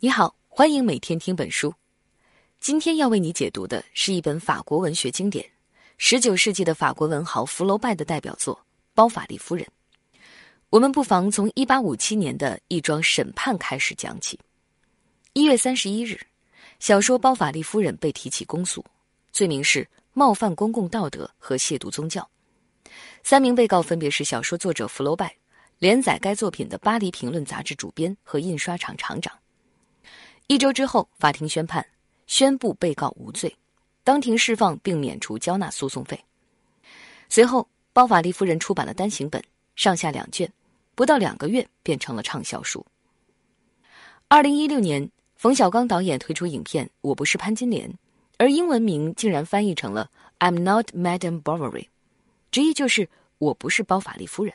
你好，欢迎每天听本书。今天要为你解读的是一本法国文学经典——十九世纪的法国文豪福楼拜的代表作《包法利夫人》。我们不妨从一八五七年的一桩审判开始讲起。一月三十一日，小说《包法利夫人》被提起公诉，罪名是冒犯公共道德和亵渎宗教。三名被告分别是小说作者福楼拜、连载该作品的《巴黎评论》杂志主编和印刷厂厂长。一周之后，法庭宣判，宣布被告无罪，当庭释放并免除交纳诉讼费。随后，包法利夫人出版了单行本，上下两卷，不到两个月便成了畅销书。二零一六年，冯小刚导演推出影片《我不是潘金莲》，而英文名竟然翻译成了《I'm Not Madame Bovary》，直译就是“我不是包法利夫人”。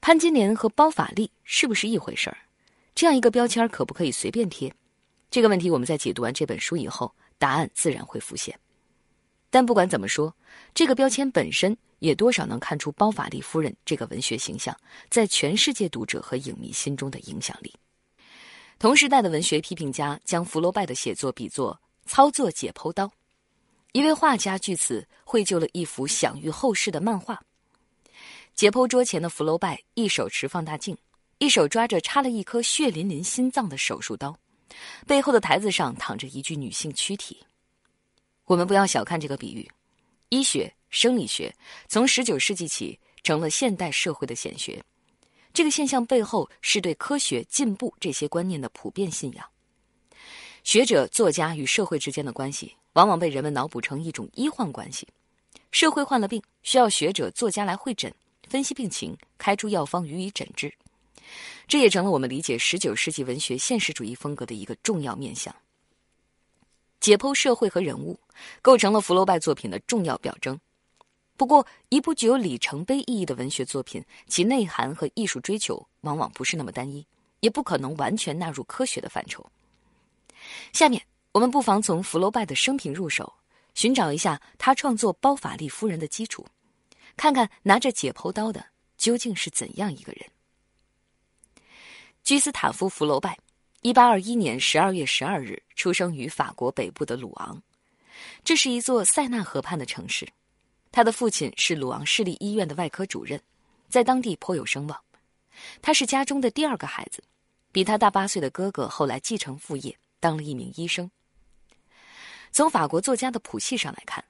潘金莲和包法利是不是一回事儿？这样一个标签可不可以随便贴？这个问题我们在解读完这本书以后，答案自然会浮现。但不管怎么说，这个标签本身也多少能看出包法利夫人这个文学形象在全世界读者和影迷心中的影响力。同时代的文学批评家将福楼拜的写作比作操作解剖刀，一位画家据此绘就了一幅享誉后世的漫画。解剖桌前的福楼拜一手持放大镜。一手抓着插了一颗血淋淋心脏的手术刀，背后的台子上躺着一具女性躯体。我们不要小看这个比喻，医学、生理学从十九世纪起成了现代社会的显学。这个现象背后是对科学进步这些观念的普遍信仰。学者、作家与社会之间的关系，往往被人们脑补成一种医患关系。社会患了病，需要学者、作家来会诊、分析病情，开出药方予以诊治。这也成了我们理解十九世纪文学现实主义风格的一个重要面向。解剖社会和人物，构成了福楼拜作品的重要表征。不过，一部具有里程碑意义的文学作品，其内涵和艺术追求往往不是那么单一，也不可能完全纳入科学的范畴。下面，我们不妨从福楼拜的生平入手，寻找一下他创作《包法利夫人》的基础，看看拿着解剖刀的究竟是怎样一个人。居斯塔夫·福楼拜，一八二一年十二月十二日出生于法国北部的鲁昂，这是一座塞纳河畔的城市。他的父亲是鲁昂市立医院的外科主任，在当地颇有声望。他是家中的第二个孩子，比他大八岁的哥哥后来继承父业，当了一名医生。从法国作家的谱系上来看，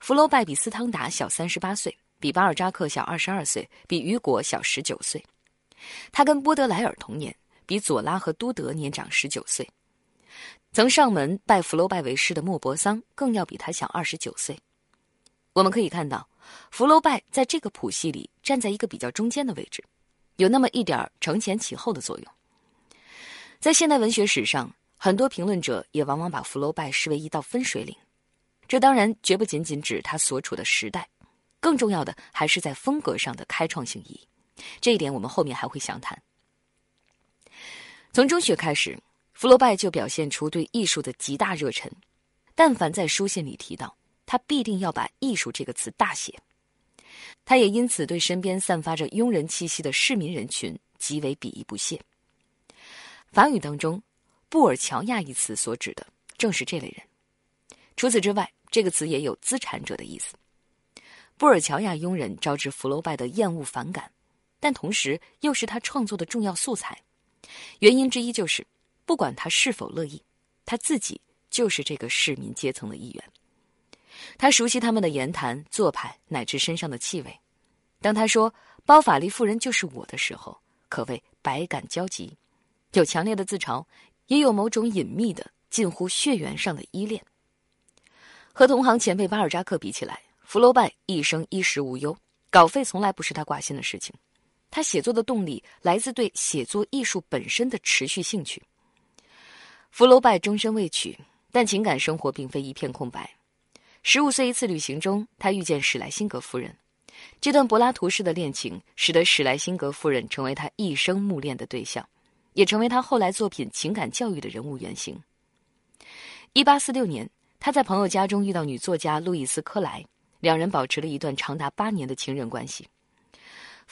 福楼拜比斯汤达小三十八岁，比巴尔扎克小二十二岁，比雨果小十九岁。他跟波德莱尔同年，比左拉和都德年长十九岁。曾上门拜福楼拜为师的莫泊桑更要比他小二十九岁。我们可以看到，福楼拜在这个谱系里站在一个比较中间的位置，有那么一点承前启后的作用。在现代文学史上，很多评论者也往往把福楼拜视为一道分水岭。这当然绝不仅仅指他所处的时代，更重要的还是在风格上的开创性意义。这一点我们后面还会详谈。从中学开始，福楼拜就表现出对艺术的极大热忱，但凡在书信里提到，他必定要把“艺术”这个词大写。他也因此对身边散发着庸人气息的市民人群极为鄙夷不屑。法语当中，“布尔乔亚”一词所指的正是这类人。除此之外，这个词也有资产者的意思。布尔乔亚庸人招致福楼拜的厌恶反感。但同时又是他创作的重要素材，原因之一就是，不管他是否乐意，他自己就是这个市民阶层的一员。他熟悉他们的言谈、做派乃至身上的气味。当他说“包法利夫人就是我的时候”，可谓百感交集，有强烈的自嘲，也有某种隐秘的、近乎血缘上的依恋。和同行前辈巴尔扎克比起来，福楼拜一生衣食无忧，稿费从来不是他挂心的事情。他写作的动力来自对写作艺术本身的持续兴趣。福楼拜终身未娶，但情感生活并非一片空白。十五岁一次旅行中，他遇见史莱辛格夫人，这段柏拉图式的恋情使得史莱辛格夫人成为他一生慕恋的对象，也成为他后来作品情感教育的人物原型。一八四六年，他在朋友家中遇到女作家路易斯·科莱，两人保持了一段长达八年的情人关系。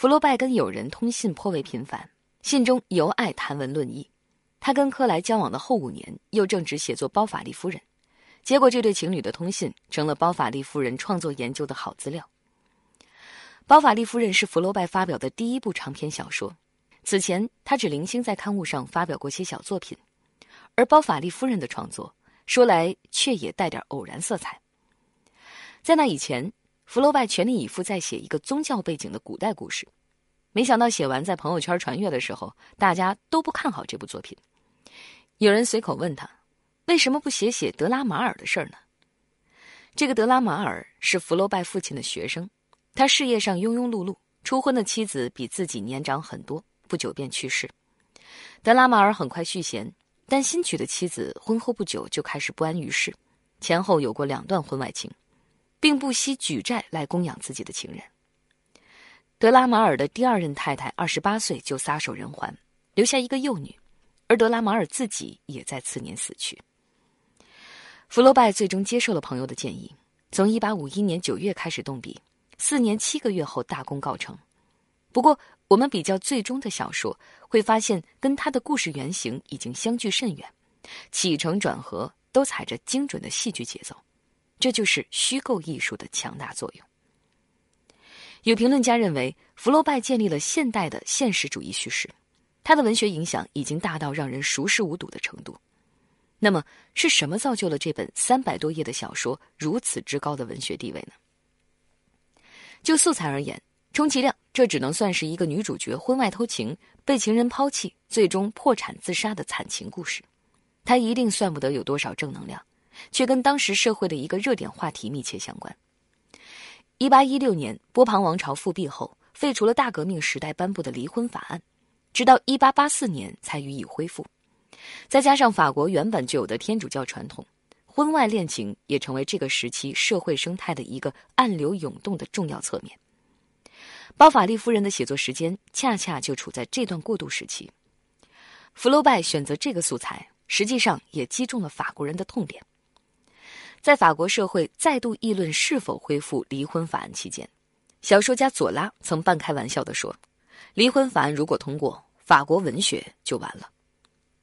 福楼拜跟友人通信颇为频繁，信中由爱谈文论艺。他跟克莱交往的后五年，又正值写作《包法利夫人》，结果这对情侣的通信成了包法利夫人创作研究的好资料。《包法利夫人》是福楼拜发表的第一部长篇小说，此前他只零星在刊物上发表过些小作品，而《包法利夫人》的创作说来却也带点偶然色彩。在那以前，福楼拜全力以赴在写一个宗教背景的古代故事，没想到写完在朋友圈传阅的时候，大家都不看好这部作品。有人随口问他：“为什么不写写德拉马尔的事儿呢？”这个德拉马尔是福楼拜父亲的学生，他事业上庸庸碌碌，初婚的妻子比自己年长很多，不久便去世。德拉马尔很快续弦，但新娶的妻子婚后不久就开始不安于世，前后有过两段婚外情，并不惜举债来供养自己的情人。德拉马尔的第二任太太二十八岁就撒手人寰，留下一个幼女。而德拉马尔自己也在次年死去。福楼拜最终接受了朋友的建议，从一八五一年九月开始动笔，四年七个月后大功告成。不过，我们比较最终的小说，会发现跟他的故事原型已经相距甚远，起承转合都踩着精准的戏剧节奏，这就是虚构艺术的强大作用。有评论家认为，福楼拜建立了现代的现实主义叙事。他的文学影响已经大到让人熟视无睹的程度。那么，是什么造就了这本三百多页的小说如此之高的文学地位呢？就素材而言，充其量这只能算是一个女主角婚外偷情、被情人抛弃、最终破产自杀的惨情故事。它一定算不得有多少正能量，却跟当时社会的一个热点话题密切相关。一八一六年，波旁王朝复辟后，废除了大革命时代颁布的离婚法案。直到一八八四年才予以恢复，再加上法国原本就有的天主教传统，婚外恋情也成为这个时期社会生态的一个暗流涌动的重要侧面。包法利夫人的写作时间恰恰就处在这段过渡时期。福楼拜选择这个素材，实际上也击中了法国人的痛点。在法国社会再度议论是否恢复离婚法案期间，小说家左拉曾半开玩笑地说。离婚法案如果通过，法国文学就完了。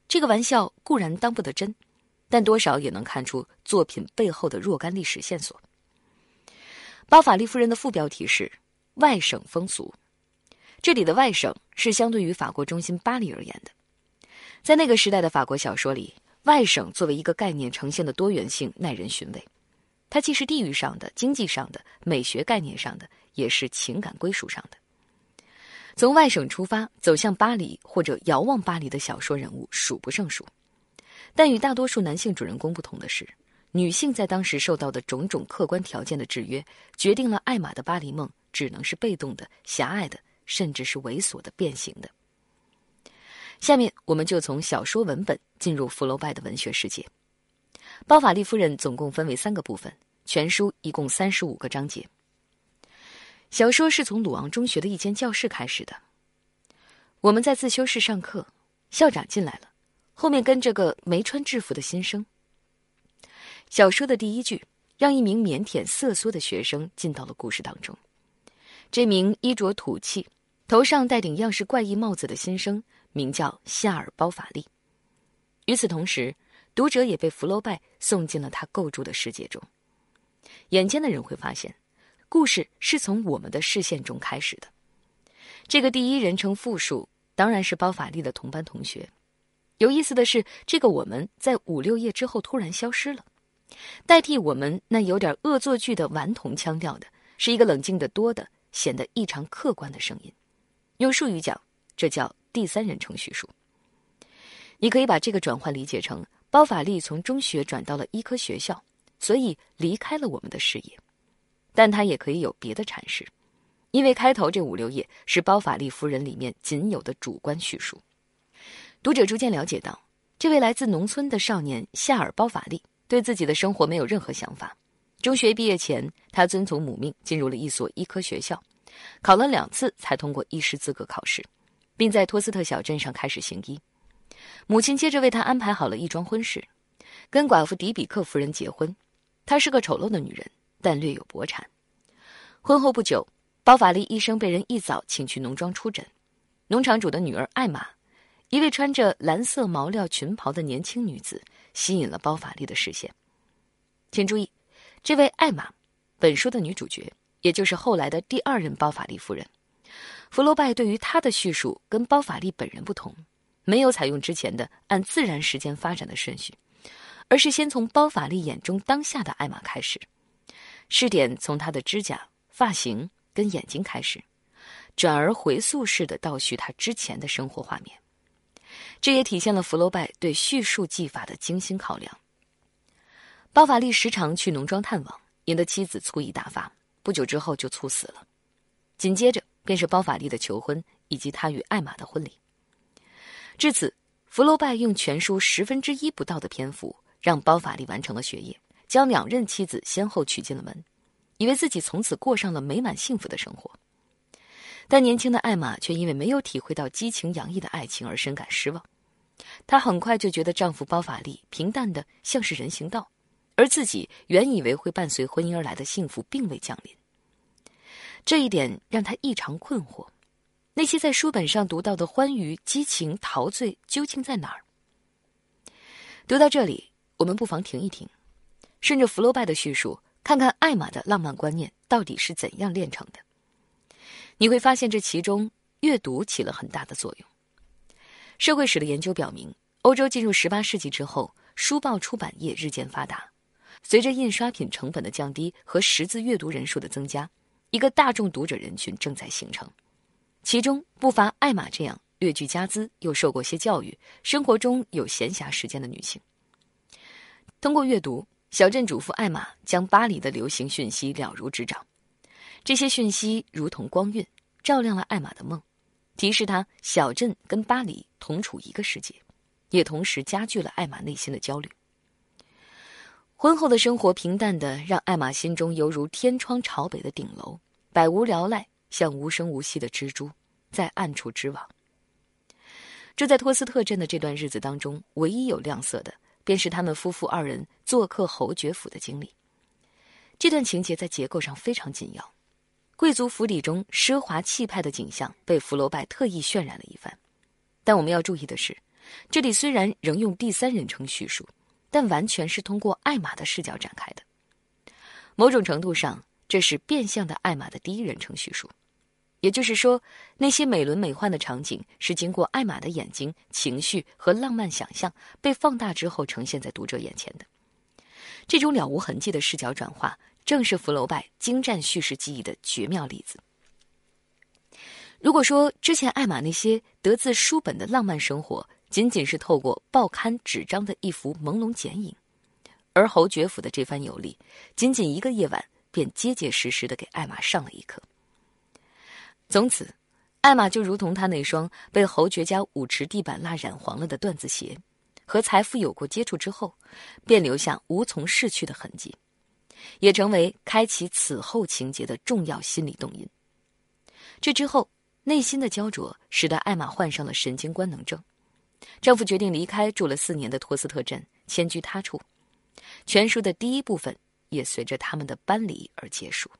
这个玩笑固然当不得真，但多少也能看出作品背后的若干历史线索。包法利夫人的副标题是“外省风俗”，这里的外省是相对于法国中心巴黎而言的。在那个时代的法国小说里，外省作为一个概念呈现的多元性耐人寻味。它既是地域上的、经济上的、美学概念上的，也是情感归属上的。从外省出发走向巴黎或者遥望巴黎的小说人物数不胜数，但与大多数男性主人公不同的是，女性在当时受到的种种客观条件的制约，决定了艾玛的巴黎梦只能是被动的、狭隘的，甚至是猥琐的、变形的。下面我们就从小说文本进入福楼拜的文学世界。《包法利夫人》总共分为三个部分，全书一共三十五个章节。小说是从鲁昂中学的一间教室开始的。我们在自修室上课，校长进来了，后面跟着个没穿制服的新生。小说的第一句让一名腼腆瑟缩的学生进到了故事当中。这名衣着土气、头上戴顶样式怪异帽子的新生名叫夏尔·包法利。与此同时，读者也被福楼拜送进了他构筑的世界中。眼尖的人会发现。故事是从我们的视线中开始的。这个第一人称复数当然是包法利的同班同学。有意思的是，这个我们在五六页之后突然消失了，代替我们那有点恶作剧的顽童腔调的，是一个冷静的多的、显得异常客观的声音。用术语讲，这叫第三人称叙述。你可以把这个转换理解成包法利从中学转到了医科学校，所以离开了我们的视野。但他也可以有别的阐释，因为开头这五六页是包法利夫人里面仅有的主观叙述。读者逐渐了解到，这位来自农村的少年夏尔·包法利对自己的生活没有任何想法。中学毕业前，他遵从母命进入了一所医科学校，考了两次才通过医师资格考试，并在托斯特小镇上开始行医。母亲接着为他安排好了一桩婚事，跟寡妇迪比克夫人结婚。她是个丑陋的女人。但略有薄产。婚后不久，包法利医生被人一早请去农庄出诊。农场主的女儿艾玛，一位穿着蓝色毛料裙袍的年轻女子吸引了包法利的视线。请注意，这位艾玛，本书的女主角，也就是后来的第二任包法利夫人。福楼拜对于他的叙述跟包法利本人不同，没有采用之前的按自然时间发展的顺序，而是先从包法利眼中当下的艾玛开始，试点从他的指甲、发型跟眼睛开始，转而回溯式的倒叙他之前的生活画面。这也体现了福楼拜对叙述技法的精心考量。包法利时常去农庄探望，引得妻子醋意大发，不久之后就猝死了。紧接着便是包法利的求婚以及他与艾玛的婚礼。至此，福楼拜用全书十分之一不到的篇幅，让包法利完成了学业，将两任妻子先后娶进了门，以为自己从此过上了美满幸福的生活。但年轻的艾玛却因为没有体会到激情洋溢的爱情而深感失望。她很快就觉得丈夫包法利平淡的像是人行道，而自己原以为会伴随婚姻而来的幸福并未降临。这一点让他异常困惑：那些在书本上读到的欢愉、激情、陶醉究竟在哪儿？读到这里，我们不妨停一停，顺着福楼拜的叙述，看看艾玛的浪漫观念到底是怎样炼成的。你会发现，这其中阅读起了很大的作用。社会史的研究表明，欧洲进入十八世纪之后，书报出版业日渐发达。随着印刷品成本的降低和识字阅读人数的增加，一个大众读者人群正在形成。其中不乏艾玛这样略具家资又受过些教育、生活中有闲暇时间的女性。通过阅读，小镇主妇艾玛将巴黎的流行讯息了如指掌。这些讯息如同光晕，照亮了艾玛的梦，提示她小镇跟巴黎同处一个世界，也同时加剧了艾玛内心的焦虑。婚后的生活平淡的让艾玛心中犹如天窗朝北的顶楼，百无聊赖，像无声无息的蜘蛛在暗处织网。住在托斯特镇的这段日子当中，唯一有亮色的，便是他们夫妇二人做客侯爵府的经历。这段情节在结构上非常紧要。贵族府邸中奢华气派的景象被福楼拜特意渲染了一番，但我们要注意的是，这里虽然仍用第三人称叙述，但完全是通过艾玛的视角展开的。某种程度上，这是变相的艾玛的第一人称叙述，也就是说，那些美轮美奂的场景是经过艾玛的眼睛、情绪和浪漫想象被放大之后呈现在读者眼前的。这种了无痕迹的视角转化。正是福楼拜精湛叙事技艺的绝妙例子。如果说之前艾玛那些得自书本的浪漫生活，仅仅是透过报刊纸张的一幅朦胧剪影，而侯爵府的这番游历，仅仅一个夜晚便结结实实的给艾玛上了一课。从此，艾玛就如同他那双被侯爵家舞池地板蜡染黄了的缎子鞋，和财富有过接触之后，便留下无从逝去的痕迹。也成为开启此后情节的重要心理动因。这之后，内心的焦灼使得艾玛患上了神经官能症，丈夫决定离开住了四年的托斯特镇，迁居他处。全书的第一部分也随着他们的搬离而结束。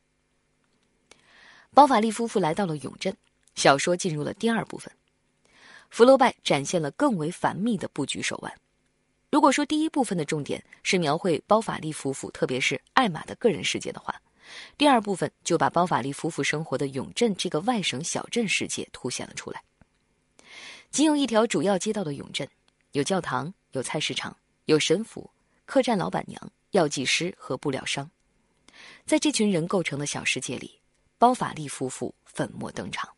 包法利夫妇来到了永镇，小说进入了第二部分。福楼拜展现了更为繁密的布局手腕。如果说第一部分的重点是描绘包法利夫妇，特别是艾玛的个人世界的话，第二部分就把包法利夫妇生活的永镇这个外省小镇世界凸显了出来。仅有一条主要街道的永镇，有教堂，有菜市场，有神府、客栈老板娘、药剂师和布料商，在这群人构成的小世界里，包法利夫妇粉墨登场。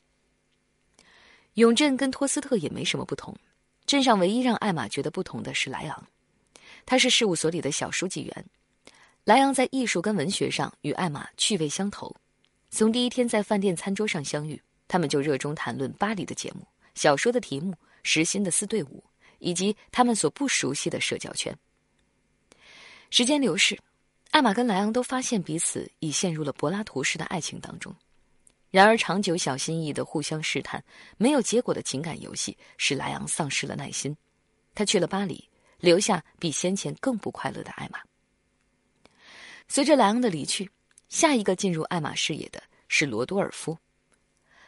永镇跟托斯特也没什么不同。镇上唯一让艾玛觉得不同的是莱昂，他是事务所里的小书记员。莱昂在艺术跟文学上与艾玛趣味相投，从第一天在饭店餐桌上相遇，他们就热衷谈论巴黎的节目、小说的题目、时新的四对五，以及他们所不熟悉的社交圈。时间流逝，艾玛跟莱昂都发现彼此已陷入了柏拉图式的爱情当中。然而，长久小心翼翼的互相试探、没有结果的情感游戏，使莱昂丧失了耐心。他去了巴黎，留下比先前更不快乐的艾玛。随着莱昂的离去，下一个进入艾玛视野的是罗多尔夫。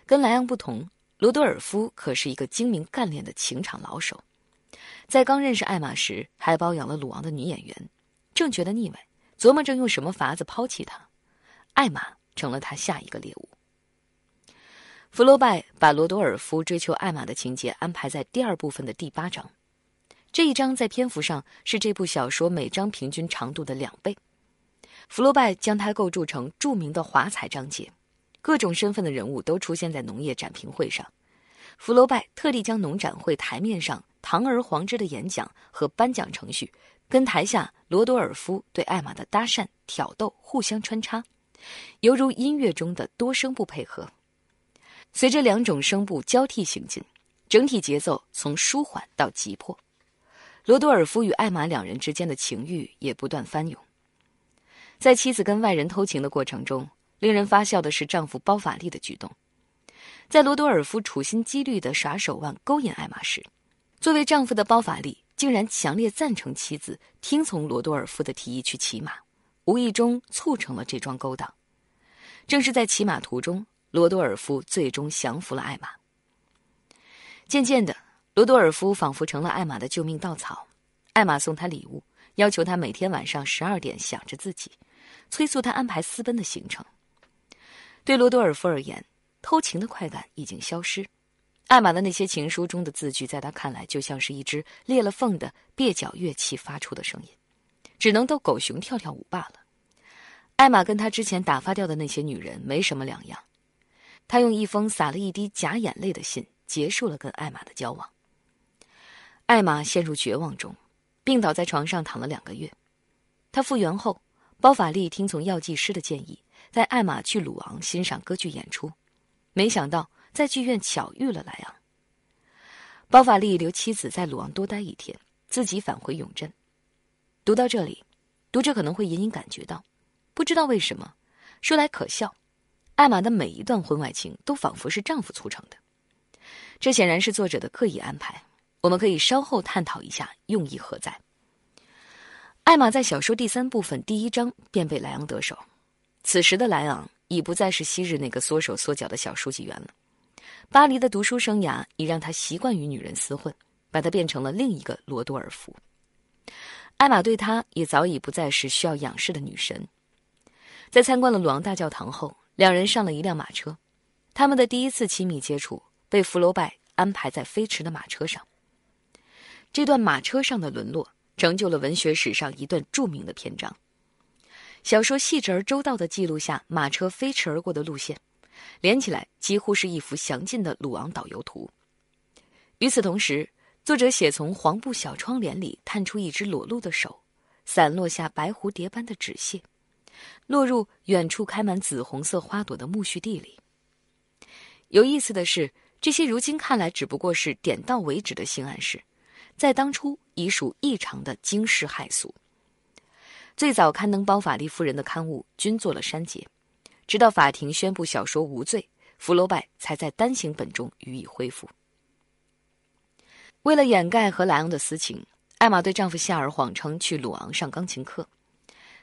跟莱昂不同，罗多尔夫可是一个精明干练的情场老手，在刚认识艾玛时，还包养了鲁昂的女演员。正觉得腻歪，琢磨着用什么法子抛弃她，艾玛成了他下一个猎物。福楼拜把罗多尔夫追求艾玛的情节安排在第二部分的第八章，这一章在篇幅上是这部小说每章平均长度的两倍。福楼拜将它构筑成著名的华彩章节。各种身份的人物都出现在农业展评会上，福楼拜特地将农展会台面上堂而皇之的演讲和颁奖程序，跟台下罗多尔夫对艾玛的搭讪挑逗互相穿插，犹如音乐中的多声部配合。随着两种声部交替行进，整体节奏从舒缓到急迫，罗多尔夫与艾玛两人之间的情欲也不断翻涌。在妻子跟外人偷情的过程中。令人发笑的是，丈夫包法利的举动，在罗多尔夫处心积虑的耍手腕勾引艾玛时，作为丈夫的包法利竟然强烈赞成妻子听从罗多尔夫的提议去骑马，无意中促成了这桩勾当。正是在骑马途中，罗多尔夫最终降服了艾玛。渐渐的，罗多尔夫仿佛成了艾玛的救命稻草。艾玛送他礼物，要求他每天晚上十二点想着自己，催促他安排私奔的行程。对罗多尔夫而言，偷情的快感已经消失。艾玛的那些情书中的字句，在他看来就像是一只裂了缝的蹩脚乐器发出的声音，只能逗狗熊跳跳舞罢了。艾玛跟他之前打发掉的那些女人没什么两样。他用一封洒了一滴假眼泪的信结束了跟艾玛的交往。艾玛陷入绝望中，病倒在床上躺了两个月。他复原后，包法利听从药剂师的建议。带艾玛去鲁昂欣赏歌剧演出，没想到在剧院巧遇了莱昂。包法利留妻子在鲁昂多待一天，自己返回永镇。读到这里，读者可能会隐隐感觉到，不知道为什么，说来可笑，艾玛的每一段婚外情都仿佛是丈夫促成的。这显然是作者的刻意安排，我们可以稍后探讨一下用意何在。艾玛在小说第三部分第一章便被莱昂得手。此时的莱昂已不再是昔日那个缩手缩脚的小书记员了，巴黎的读书生涯已让他习惯与女人厮混，把他变成了另一个罗多尔夫。艾玛对他也早已不再是需要仰视的女神。在参观了鲁昂大教堂后，两人上了一辆马车，他们的第一次亲密接触被福楼拜安排在飞驰的马车上。这段马车上的沦落，成就了文学史上一段著名的篇章。小说细致而周到地记录下马车飞驰而过的路线，连起来几乎是一幅详尽的鲁昂导游图。与此同时，作者写从黄布小窗帘里探出一只裸露的手，散落下白蝴蝶般的纸屑，落入远处开满紫红色花朵的苜蓿地里。有意思的是，这些如今看来只不过是点到为止的性暗示，在当初已属异常的惊世骇俗。最早刊登包法利夫人的刊物均做了删节，直到法庭宣布小说无罪，福楼拜才在单行本中予以恢复。为了掩盖和莱昂的私情，艾玛对丈夫夏尔谎称去鲁昂上钢琴课。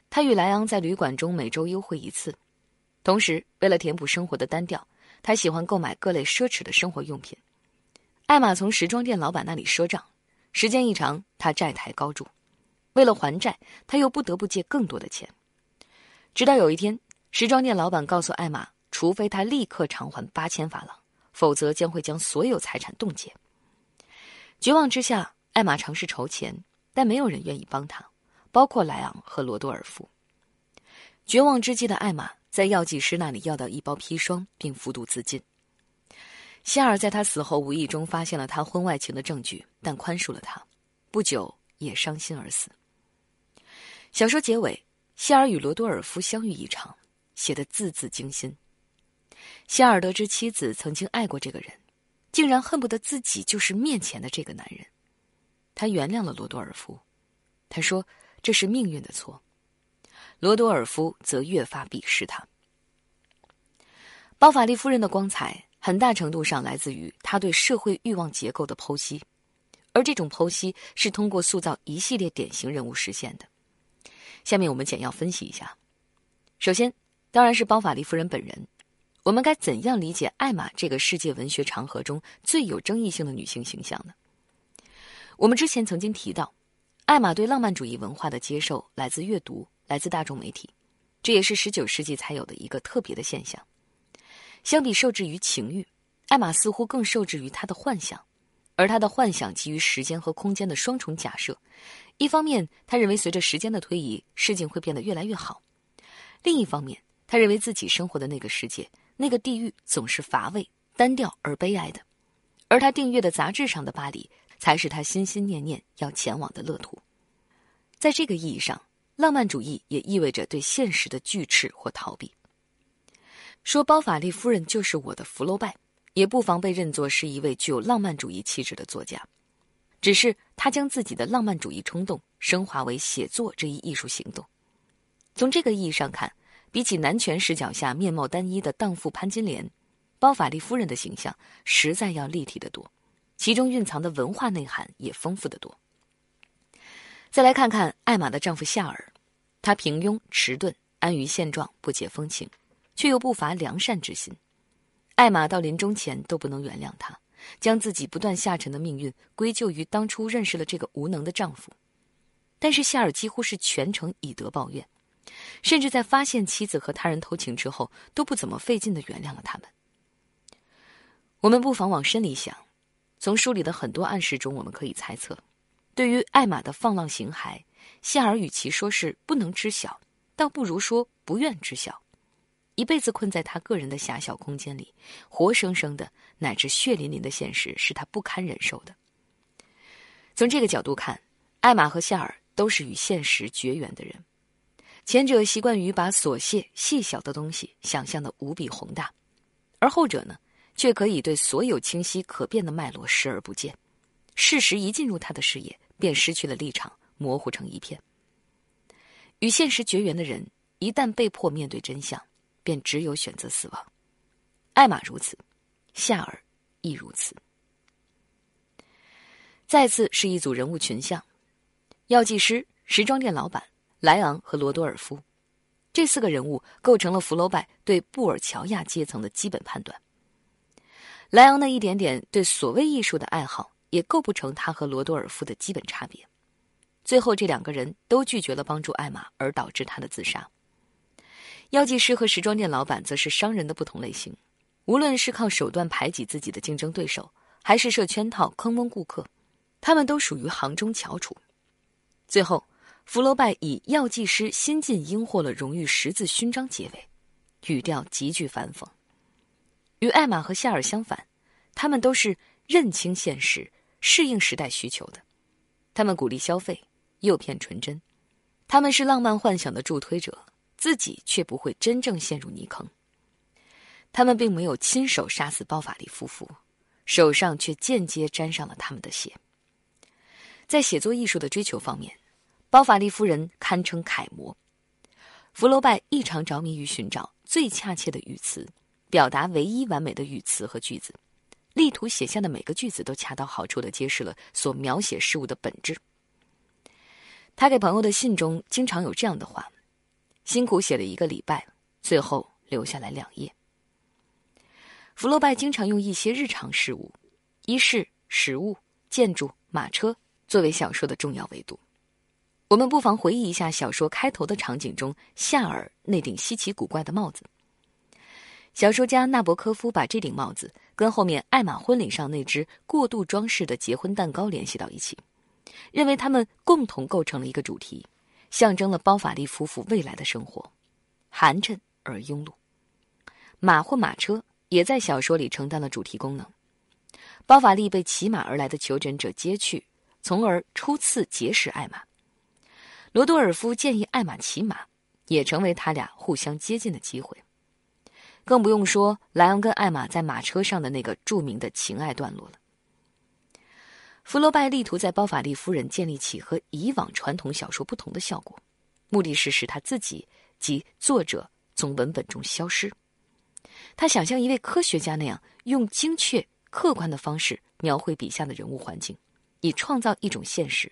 她与莱昂在旅馆中每周幽会一次，同时为了填补生活的单调，她喜欢购买各类奢侈的生活用品。艾玛从时装店老板那里赊账，时间一长，她债台高筑。为了还债，他又不得不借更多的钱。直到有一天，时装店老板告诉艾玛，除非他立刻偿还八千法郎，否则将会将所有财产冻结。绝望之下，艾玛尝试筹钱，但没有人愿意帮他，包括莱昂和罗多尔夫。绝望之际的艾玛在药剂师那里要到一包砒霜，并服毒自尽。希尔在他死后无意中发现了他婚外情的证据，但宽恕了他。不久，也伤心而死。小说结尾，希尔与罗多尔夫相遇一场，写得字字惊心。希尔得知妻子曾经爱过这个人，竟然恨不得自己就是面前的这个男人。他原谅了罗多尔夫，他说这是命运的错。罗多尔夫则越发鄙视他。包法利夫人的光彩很大程度上来自于他对社会欲望结构的剖析，而这种剖析是通过塑造一系列典型人物实现的。下面我们简要分析一下。首先，当然是包法利夫人本人。我们该怎样理解艾玛这个世界文学长河中最有争议性的女性形象呢？我们之前曾经提到，艾玛对浪漫主义文化的接受来自阅读，来自大众媒体，这也是十九世纪才有的一个特别的现象。相比受制于情欲，艾玛似乎更受制于她的幻想，而她的幻想基于时间和空间的双重假设。一方面，他认为随着时间的推移，事情会变得越来越好；另一方面，他认为自己生活的那个世界。那个地狱总是乏味、单调而悲哀的，而他订阅的杂志上的巴黎，才是他心心念念要前往的乐土。在这个意义上，浪漫主义也意味着对现实的拒斥或逃避。说包法利夫人就是我的福楼拜，也不妨被认作是一位具有浪漫主义气质的作家，只是他将自己的浪漫主义冲动升华为写作这一艺术行动。从这个意义上看。比起男权视角下面貌单一的荡妇潘金莲，包法利夫人的形象实在要立体的多，其中蕴藏的文化内涵也丰富的多。再来看看艾玛的丈夫夏尔，他平庸迟钝，安于现状，不解风情，却又不乏良善之心。艾玛到临终前都不能原谅他，将自己不断下沉的命运归咎于当初认识了这个无能的丈夫。但是夏尔几乎是全程以德报怨。甚至在发现妻子和他人偷情之后，都不怎么费劲的原谅了他们。我们不妨往深里想，从书里的很多暗示中，我们可以猜测，对于艾玛的放浪形骸，夏尔与其说是不能知晓，倒不如说不愿知晓。一辈子困在他个人的狭小空间里，活生生的乃至血淋淋的现实，是他不堪忍受的。从这个角度看，艾玛和夏尔都是与现实绝缘的人。前者习惯于把琐屑细小的东西想象的无比宏大，而后者呢，却可以对所有清晰可变的脉络视而不见。事实一进入他的视野，便失去了立场，模糊成一片。与现实绝缘的人，一旦被迫面对真相，便只有选择死亡。艾玛如此，夏尔亦如此。再次是一组人物群像：药剂师、时装店老板。莱昂和罗多尔夫，这四个人物构成了福楼拜对布尔乔亚阶层的基本判断。莱昂那一点点对所谓艺术的爱好，也构不成他和罗多尔夫的基本差别。最后，这两个人都拒绝了帮助艾玛，而导致他的自杀。药剂师和时装店老板则是商人的不同类型，无论是靠手段排挤自己的竞争对手，还是设圈套坑蒙顾客，他们都属于行中翘楚。最后。福楼拜以药剂师新晋应获了荣誉十字勋章结尾，语调极具反讽。与艾玛和夏尔相反，他们都是认清现实、适应时代需求的。他们鼓励消费，诱骗纯真。他们是浪漫幻想的助推者，自己却不会真正陷入泥坑。他们并没有亲手杀死包法利夫妇，手上却间接沾上了他们的血。在写作艺术的追求方面。包法利夫人堪称楷模，福楼拜异常着迷于寻找最恰切的语词，表达唯一完美的语词和句子，力图写下的每个句子都恰到好处的揭示了所描写事物的本质。他给朋友的信中经常有这样的话：“辛苦写了一个礼拜，最后留下来两页。”福楼拜经常用一些日常事物，衣饰、食物、建筑、马车作为小说的重要维度。我们不妨回忆一下小说开头的场景中夏尔那顶稀奇古怪的帽子。小说家纳博科夫把这顶帽子跟后面艾玛婚礼上那只过度装饰的结婚蛋糕联系到一起，认为他们共同构成了一个主题，象征了包法利夫妇未来的生活，寒碜而庸碌。马或马车也在小说里承担了主题功能。包法利被骑马而来的求诊者接去，从而初次结识艾玛。罗多尔夫建议艾玛骑马，也成为他俩互相接近的机会。更不用说莱昂跟艾玛在马车上的那个著名的情爱段落了。福楼拜力图在包法利夫人建立起和以往传统小说不同的效果，目的是使他自己及作者从文本中消失。他想像一位科学家那样，用精确客观的方式描绘笔下的人物环境，以创造一种现实。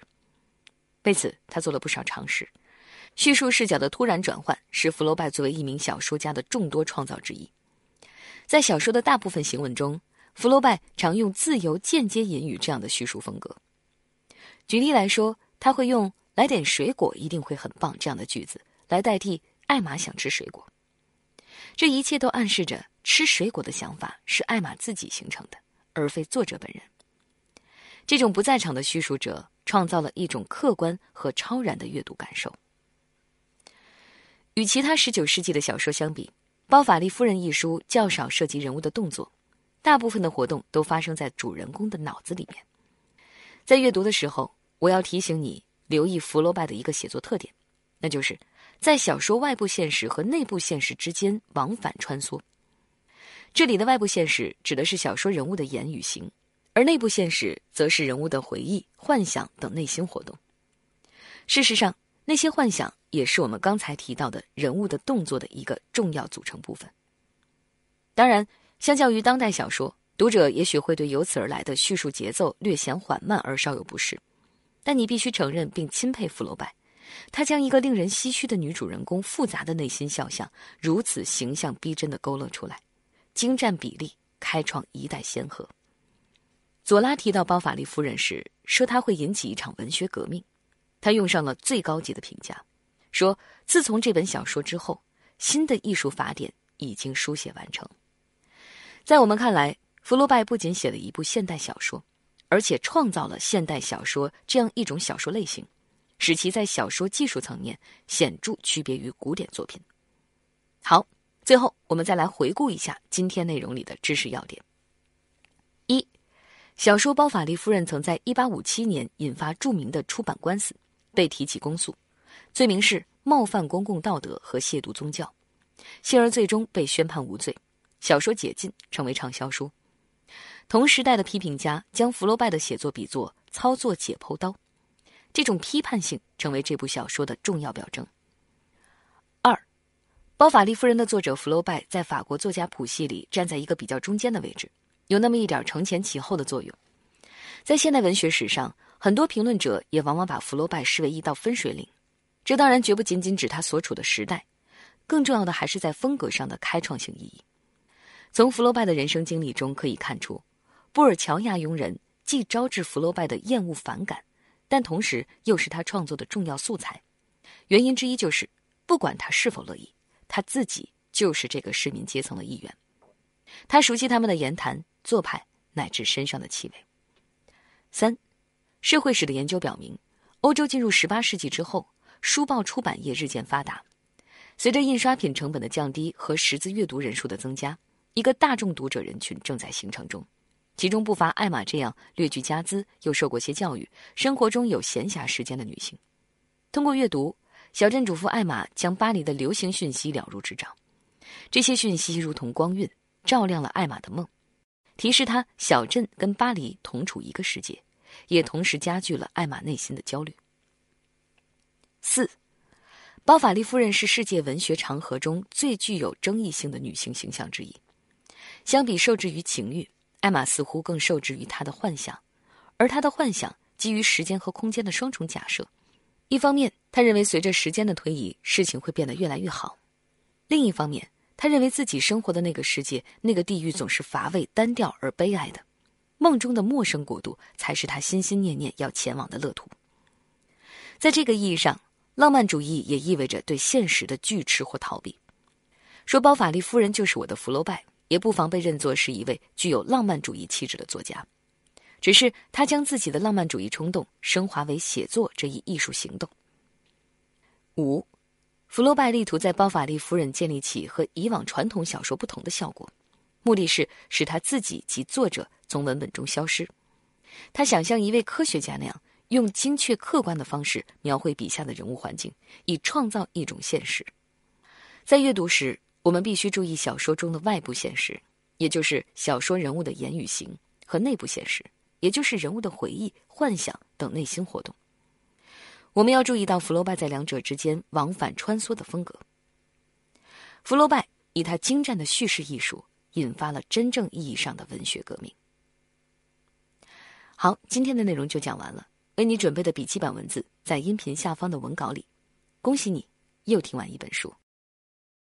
为此，他做了不少尝试。叙述视角的突然转换是福楼拜作为一名小说家的众多创造之一。在小说的大部分行文中，福楼拜常用自由间接引语这样的叙述风格。举例来说，他会用“来点水果一定会很棒”这样的句子来代替艾玛想吃水果。这一切都暗示着吃水果的想法是艾玛自己形成的，而非作者本人。这种不在场的叙述者创造了一种客观和超然的阅读感受。与其他十九世纪的小说相比，《包法利夫人》一书较少涉及人物的动作，大部分的活动都发生在主人公的脑子里面。在阅读的时候，我要提醒你留意福楼拜的一个写作特点，那就是在小说外部现实和内部现实之间往返穿梭。这里的外部现实指的是小说人物的言与行。而内部现实则是人物的回忆、幻想等内心活动。事实上，那些幻想也是我们刚才提到的人物的动作的一个重要组成部分。当然，相较于当代小说，读者也许会对由此而来的叙述节奏略显缓慢而稍有不适。但你必须承认并钦佩福楼拜，他将一个令人唏嘘的女主人公复杂的内心肖像如此形象逼真的勾勒出来，精湛比例，开创一代先河。左拉提到包法利夫人时，说她会引起一场文学革命。他用上了最高级的评价，说自从这本小说之后，新的艺术法典已经书写完成。在我们看来，福楼拜不仅写了一部现代小说，而且创造了现代小说这样一种小说类型，使其在小说技术层面显著区别于古典作品。好，最后我们再来回顾一下今天内容里的知识要点。一。小说《包法利夫人》曾在1857年引发著名的出版官司，被提起公诉，罪名是冒犯公共道德和亵渎宗教，幸而最终被宣判无罪，小说解禁，成为畅销书。同时代的批评家将福楼拜的写作比作“操作解剖刀”，这种批判性成为这部小说的重要表征。二，《包法利夫人》的作者福楼拜在法国作家谱系里站在一个比较中间的位置。有那么一点承前启后的作用，在现代文学史上，很多评论者也往往把福楼拜视为一道分水岭。这当然绝不仅仅指他所处的时代，更重要的还是在风格上的开创性意义。从福楼拜的人生经历中可以看出，布尔乔亚佣人既招致福楼拜的厌恶反感，但同时又是他创作的重要素材。原因之一就是，不管他是否乐意，他自己就是这个市民阶层的一员。他熟悉他们的言谈。做派乃至身上的气味。三，社会史的研究表明，欧洲进入十八世纪之后，书报出版业日渐发达。随着印刷品成本的降低和识字阅读人数的增加，一个大众读者人群正在形成中，其中不乏艾玛这样略具家资又受过些教育、生活中有闲暇时间的女性。通过阅读，小镇主妇艾玛将巴黎的流行讯息了如指掌。这些讯息如同光晕，照亮了艾玛的梦。提示她，小镇跟巴黎同处一个世界，也同时加剧了艾玛内心的焦虑。四，包法利夫人是世界文学长河中最具有争议性的女性形象之一。相比受制于情欲，艾玛似乎更受制于她的幻想，而她的幻想基于时间和空间的双重假设。一方面，她认为随着时间的推移，事情会变得越来越好；另一方面，他认为自己生活的那个世界，那个地狱总是乏味、单调而悲哀的，梦中的陌生国度才是他心心念念要前往的乐土。在这个意义上，浪漫主义也意味着对现实的拒斥或逃避。说包法利夫人就是我的福楼拜，也不妨被认作是一位具有浪漫主义气质的作家，只是他将自己的浪漫主义冲动升华为写作这一艺术行动。五。福楼拜力图在《包法利夫人》建立起和以往传统小说不同的效果，目的是使他自己及作者从文本中消失。他想像一位科学家那样，用精确客观的方式描绘笔下的人物环境，以创造一种现实。在阅读时，我们必须注意小说中的外部现实，也就是小说人物的言语行和内部现实，也就是人物的回忆、幻想等内心活动。我们要注意到福楼拜在两者之间往返穿梭的风格。福楼拜以他精湛的叙事艺术，引发了真正意义上的文学革命。好，今天的内容就讲完了。为你准备的笔记本文字在音频下方的文稿里。恭喜你，又听完一本书。